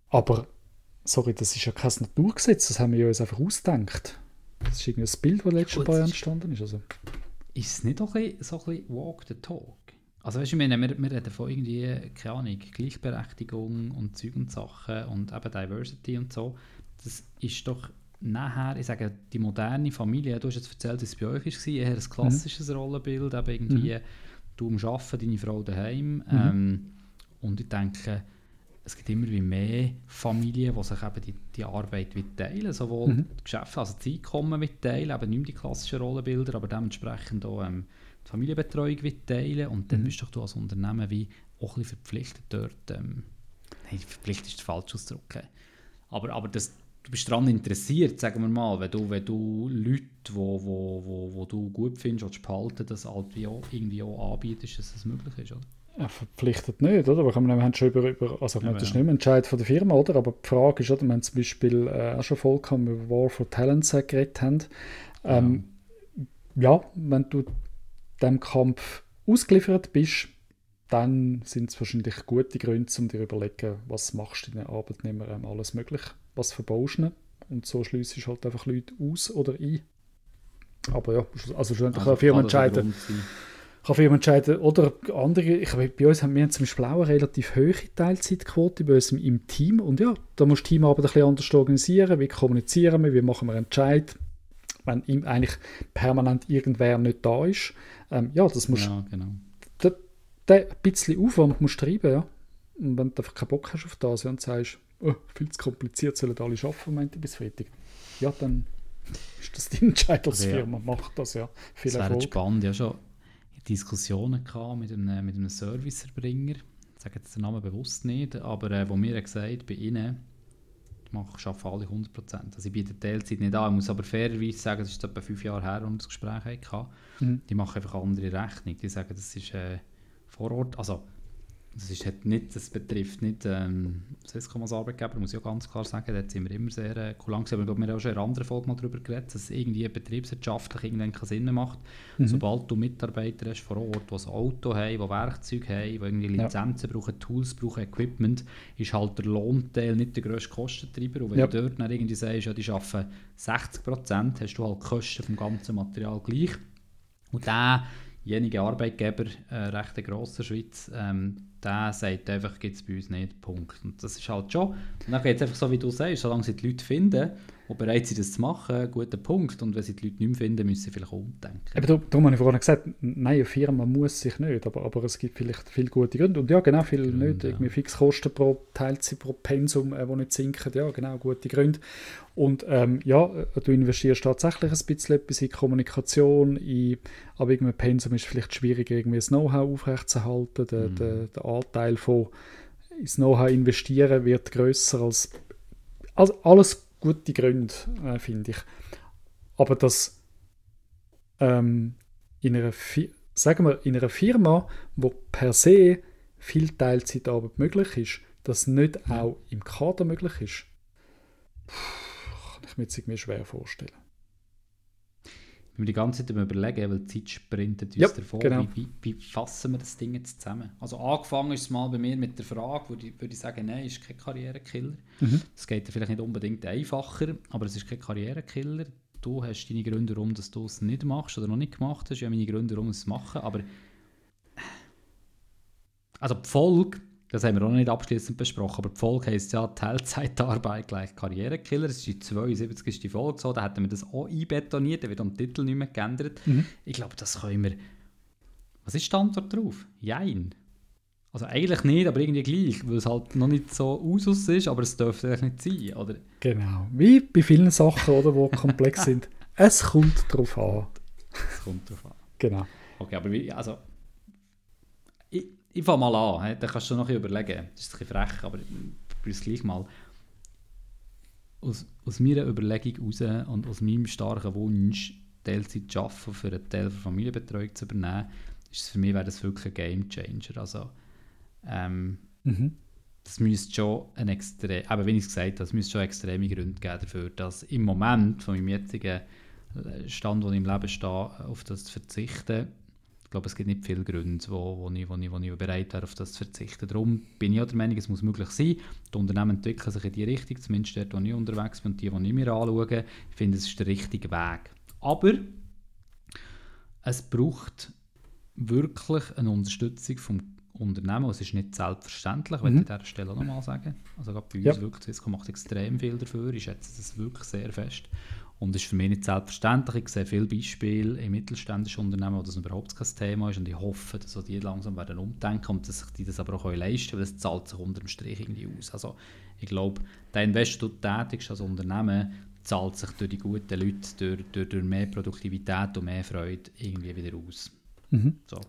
Aber, sorry, das ist ja kein Naturgesetz, das haben wir uns einfach ausgedacht. Das ist irgendwie ein Bild, das letztes Gut, Jahr es ist- entstanden ist. Also, Ist es nicht auch ein bisschen, so ein bisschen Walk the Talk? Also weißt du, wir, wir reden von irgendwie, keine Ahnung, Gleichberechtigung und Zeug und Sachen und eben Diversity und so. Das ist doch nachher, ich sage, die moderne Familie, du hast jetzt erzählt, dass es bei euch war, eher ein klassisches Rollenbild, eben irgendwie, du am Arbeiten, deine Frau daheim. Ähm, und ich denke, es gibt immer wie mehr Familien, die sich eben die, die Arbeit wie teilen, sowohl Mhm. die Geschäfte, also das Einkommen mit teilen, eben nicht mehr die klassischen Rollenbilder, aber dementsprechend auch ähm, die Familienbetreuung teilen und dann Mhm. bist doch du als Unternehmen wie auch ein bisschen verpflichtet dort, ähm, nein, verpflichtet ist der falsche Ausdruck, äh. aber, aber das, du bist daran interessiert, sagen wir mal, wenn du, wenn du Leute, wo, wo, wo, wo du gut findest, willst behalten, das halt wie auch, irgendwie auch anbietest, dass das möglich ist, oder? Ja, verpflichtet nicht, oder? Aber wir haben schon über, über also ja, das ist nicht mehr Entscheid von der Firma, oder? Aber die Frage ist, oder, wir haben zum Beispiel äh, auch schon vollkommen über War for Talents geredet haben. Ähm, ja. ja, wenn du dem Kampf ausgeliefert bist, dann sind es wahrscheinlich gute Gründe, um dir zu überlegen, was machst du deinen Arbeitnehmern alles möglich, was verbaust du und so schließt du halt einfach Leute aus oder ein. Aber ja, also schlussendlich also, kann Firma entscheiden, kann Firma entscheiden, oder andere, ich, bei uns haben wir zum Beispiel auch eine relativ hohe Teilzeitquote bei uns im Team. Und ja, da muss das Teamarbeit ein bisschen anders organisieren, wie kommunizieren wir, wie machen wir Entscheid, wenn ihm eigentlich permanent irgendwer nicht da ist. Ähm, ja, das muss ja, genau. da ein bisschen Aufwand musst du treiben, ja. Und wenn du einfach keinen Bock hast auf das ja, und sagst, oh, viel zu kompliziert, sollen alle arbeiten, Momente bis Freitag. Ja, dann ist das die Entscheidungsfirma, ja. macht das ja. Viel das wäre spannend, ja schon Diskussionen gehabt mit einem, mit einem Serviceerbringer, ich sage jetzt den Namen bewusst nicht, aber äh, wo mir gesagt bei ihnen, mache, arbeite alle 100%. Also ich biete Teilzeit nicht an, ich muss aber fairerweise sagen, es ist etwa fünf Jahre her, als wir das Gespräch hatten, mhm. die machen einfach andere Rechnung, die sagen, das ist äh, vor Ort, also das, ist halt nicht, das betrifft nicht ähm, als Arbeitgeber, muss ich auch ganz klar sagen, da sind wir immer sehr äh, cool angesehen. Aber wir haben auch schon in einer anderen Folge mal darüber geredet, dass es irgendwie betriebswirtschaftlich irgendwann keinen Sinn macht. Mhm. Sobald du Mitarbeiter hast vor Ort, die ein Auto haben, die Werkzeuge haben, die irgendwie Lizenzen ja. brauchen, Tools brauchen, Equipment, ist halt der Lohnteil nicht der grösste Kostentreiber. Und wenn ja. du dort dann irgendwie sagst, ja, die arbeiten 60 Prozent, hast du halt die Kosten vom ganzen Material gleich. Und derjenige Arbeitgeber, äh, recht grosser Schweiz, ähm, der sagt einfach, gibt es bei uns nicht, Punkt. Und das ist halt schon, und dann geht es einfach so, wie du sagst, solange sie die Leute finden, die bereit sind, das zu machen, guter Punkt. Und wenn sie die Leute nicht mehr finden, müssen sie vielleicht umdenken. Aber darum habe ich vorhin gesagt, nein, eine Firma muss sich nicht, aber, aber es gibt vielleicht viele gute Gründe. Und ja, genau, viele Gründe, nicht. Ja. Irgendwie Fixkosten pro Teilzeit, pro Pensum, äh, die nicht sinken. Ja, genau, gute Gründe. Und ähm, ja, du investierst tatsächlich ein bisschen etwas in Kommunikation, in, aber irgendwie Pensum ist vielleicht schwieriger, irgendwie das Know-how aufrechtzuerhalten. Der, mhm. der, der Anteil von ins Know-how investieren wird größer als, als alles gute Gründe, äh, finde ich. Aber das ähm, in einer, sagen wir, in einer Firma, wo per se viel Teilzeitarbeit möglich ist, das nicht auch im Kader möglich ist, kann ich mir jetzt irgendwie schwer vorstellen wir die ganze Zeit überlegen, weil die Zeit sprintet uns ja, davor. Genau. Wie, wie, wie, fassen wir das Ding jetzt zusammen? Also angefangen ist es mal bei mir mit der Frage, würde ich, würde ich sagen, nein, ist kein Karrierekiller. Mhm. Das geht ja vielleicht nicht unbedingt einfacher, aber es ist kein Karrierekiller. Du hast deine Gründe, warum du es nicht machst oder noch nicht gemacht hast. Ich habe meine Gründe, warum es machen. Aber also die Folge das haben wir auch nicht abschließend besprochen, aber die Folge heisst ja Teilzeitarbeit gleich Karrierekiller. Das ist die 72. Folge so, da hätten wir das auch einbetoniert, da wird am Titel nicht mehr geändert. Mhm. Ich glaube, das können wir... Was ist die Antwort drauf? Jein. Also eigentlich nicht, aber irgendwie gleich, weil es halt noch nicht so Usus ist, aber es dürfte eigentlich nicht sein, oder? Genau, wie bei vielen Sachen, oder, die komplex *laughs* sind. Es kommt drauf an. Es kommt drauf an. Genau. Okay, aber wie, also ich fange mal an, dann kannst du noch ein überlegen. Das ist ein bisschen frech, aber ich probiere es gleich mal. Aus, aus meiner Überlegung heraus und aus meinem starken Wunsch, Teilzeit zu arbeiten, für einen Teil der Familienbetreuung zu übernehmen, ist für mich wäre das wirklich ein Game Changer. Also, ähm, mhm. das müsste schon ein extrem, aber wie ich es gesagt habe, es müsste schon extreme Gründe geben dafür, dass im Moment von meinem jetzigen Stand, wo ich im Leben stehe, auf das zu verzichten, ich glaube, es gibt nicht viele Gründe, wo, wo, ich, wo, ich, wo ich bereit wäre, auf das zu verzichten. Darum bin ich auch der Meinung, es muss möglich sein. Die Unternehmen entwickeln sich in die Richtung, zumindest dort, wo ich unterwegs bin und die, die ich mir anschaue. Ich finde, es ist der richtige Weg. Aber es braucht wirklich eine Unterstützung vom Unternehmen. Es ist nicht selbstverständlich, mhm. ich an dieser Stelle nochmal sagen. Also gerade bei uns ja. wirklich, macht extrem viel dafür. Ich schätze das wirklich sehr fest. Und das ist für mich nicht selbstverständlich. Ich sehe viele Beispiele in mittelständischen Unternehmen, wo das überhaupt kein Thema ist. Und ich hoffe, dass die langsam werden umdenken und dass sich die das aber auch leisten können, weil das zahlt sich unter dem Strich irgendwie aus. Also ich glaube, der Invest, den du tätigst als Unternehmen, zahlt sich durch die guten Leute, durch, durch, durch mehr Produktivität und mehr Freude irgendwie wieder aus. Mhm. So.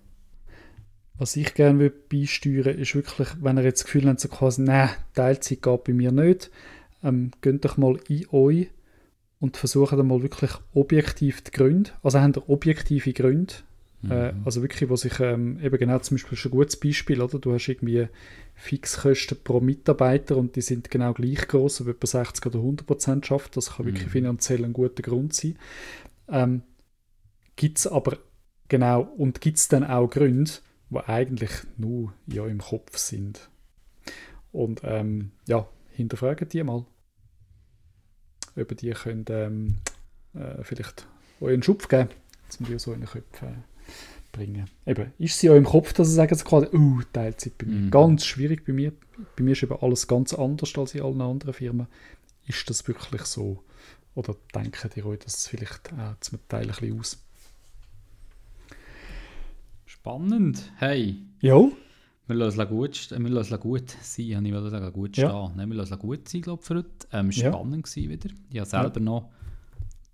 Was ich gerne beisteuern ist wirklich, wenn ihr jetzt das Gefühl habt, so quasi, nein, Teilzeit geht bei mir nicht, ähm, geht doch mal in euch und versuchen dann mal wirklich objektiv die Gründe, also haben ihr objektive Gründe, Äh, also wirklich, wo sich ähm, eben genau zum Beispiel schon ein gutes Beispiel, oder? Du hast irgendwie Fixkosten pro Mitarbeiter und die sind genau gleich groß, ob etwa 60 oder 100 Prozent schafft. Das kann wirklich Mhm. finanziell ein guter Grund sein. Ähm, gibt es aber genau, und gibt es dann auch Gründe, die eigentlich nur ja, im Kopf sind? Und ähm, ja, hinterfragen die mal. Ob die können ähm, äh, vielleicht euch einen Schupf geben, um die so in den Köpfen äh, bringen. Eben, ist sie auch im Kopf, dass sie sagen, quasi, uh, Teilzeit bei mir. Mhm. Ganz schwierig bei mir. Bei mir ist eben alles ganz anders als in allen anderen Firmen. Ist das wirklich so? Oder denken die euch das vielleicht auch zum Teil ein bisschen aus? Spannend. Hey, Ja, wir lassen es gut, wir lassen gut sein, ich wollte sagen, gut Ja. stehen. Nein, wir lassen es gut sein, glaube ich, für heute. Ähm, Ja. spannend gewesen wieder. Ich habe selber noch,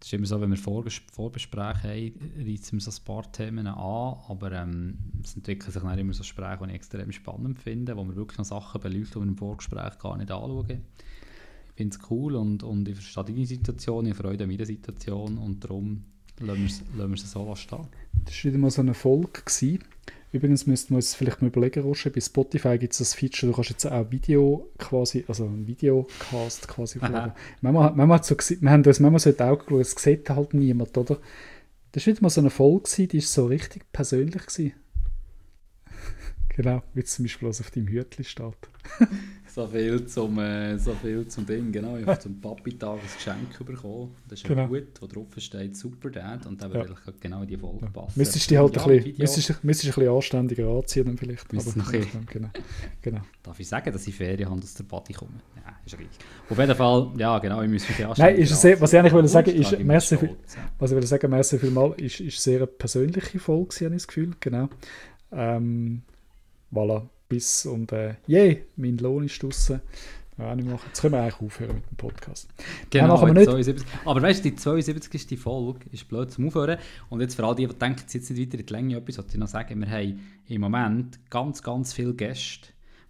das ist immer so, wenn wir Vorges Vorbesprechen haben, reizen wir so ein paar Themen an, aber ähm, es entwickeln sich dann immer so Gespräche, die ich extrem spannend finde, wo wir wirklich noch Sachen beleuchten, die wir im Vorgespräch gar nicht anschauen. Ich finde es cool und, und ich verstehe deine Situation, ich freue mich an meiner Situation und darum lassen wir es- lassen wir es so stehen. das war wieder mal so eine Folge. Gewesen. Übrigens müssten wir uns vielleicht mal überlegen, Roger, bei Spotify gibt es das Feature, du kannst jetzt auch Video quasi, also einen Videocast quasi Aha. aufladen. Manchmal, so, wir haben uns manchmal so in die Augen geschaut, es sieht halt niemand, oder? Das war wieder mal so eine Folge, die ist so richtig persönlich. Gewesen. *laughs* genau, wie zum Beispiel was auf deinem Hütchen steht. *laughs* So viel zum, äh, so viel zum Ding, genau. Ich habe zum Papi-Tag ein Geschenk bekommen. Das ist ein Genau. Hut, wo drauf steht Super Dad und der Ja. würde genau in die Folge passen. Müsstest du dich halt Ja, ein bisschen, müsstest, müsstest ein bisschen anständiger anziehen dann vielleicht. Aber- bisschen. genau, genau. *laughs* Darf ich sagen, dass ich Ferien habe, dass der Party komme? Ja, ist ja gleich. Auf jeden Fall, ja genau, ich muss mich Nein, anständig ist sehr, was ich eigentlich wollte sagen, Gut, ist, merci, viel- ja. was ich will sagen, merci vielmal, ist, ist sehr eine persönliche Folge, habe ich das Gefühl, genau. Ähm, voilà, bis und äh, yay, mein Lohn ist draussen. Ja, nicht machen. Jetzt können wir eigentlich aufhören mit dem Podcast. Genau, machen wir nicht. 72. Aber weißt du, die 72. Folge ist blöd zum Aufhören. Und jetzt für all die, die denken, jetzt nicht weiter in die Länge etwas, wollte ich noch sagen, wir haben im Moment ganz, ganz viele Gäste,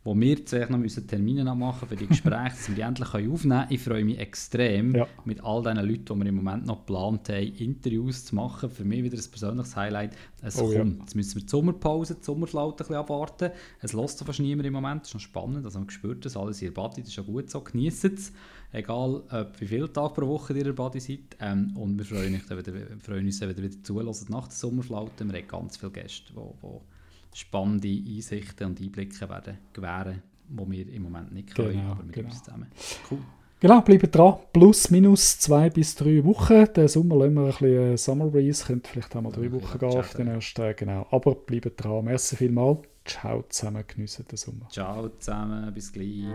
wo wir zuerst noch müssen Termine machen für die Gespräche, dass wir die endlich aufnehmen können. Ich freue mich extrem, Ja. mit all diesen Leuten, die wir im Moment noch geplant haben, Interviews zu machen. Für mich wieder ein persönliches Highlight. Es Oh ja. kommt. Jetzt müssen wir die Sommerpause, die Sommerflaute ein bisschen abwarten. Es lässt fast niemand im Moment. Das ist noch spannend. Also man spürt das alles in der Body. Das ist ja gut so. Genießt es. Egal, ob wie viele Tage pro Woche ihr in der Body seid. Ähm, und wir freuen, uns, wieder, wenn ihr wieder zulässt nach der Sommerflaute. Wir haben ganz viele Gäste, die spannende Einsichten und Einblicke werden gewähren, die wir im Moment nicht können, Genau, aber mit genau. uns zusammen. Cool. Genau, bleibt dran. Plus, minus zwei bis drei Wochen. Den Sommer lassen wir ein bisschen äh, Summer Breeze. Könnte vielleicht auch mal drei Ja, Wochen gehen auf den ersten. Genau. Aber bleibt dran. Merci vielmals. Ciao zusammen. Geniessen den Sommer. Ciao zusammen, bis gleich.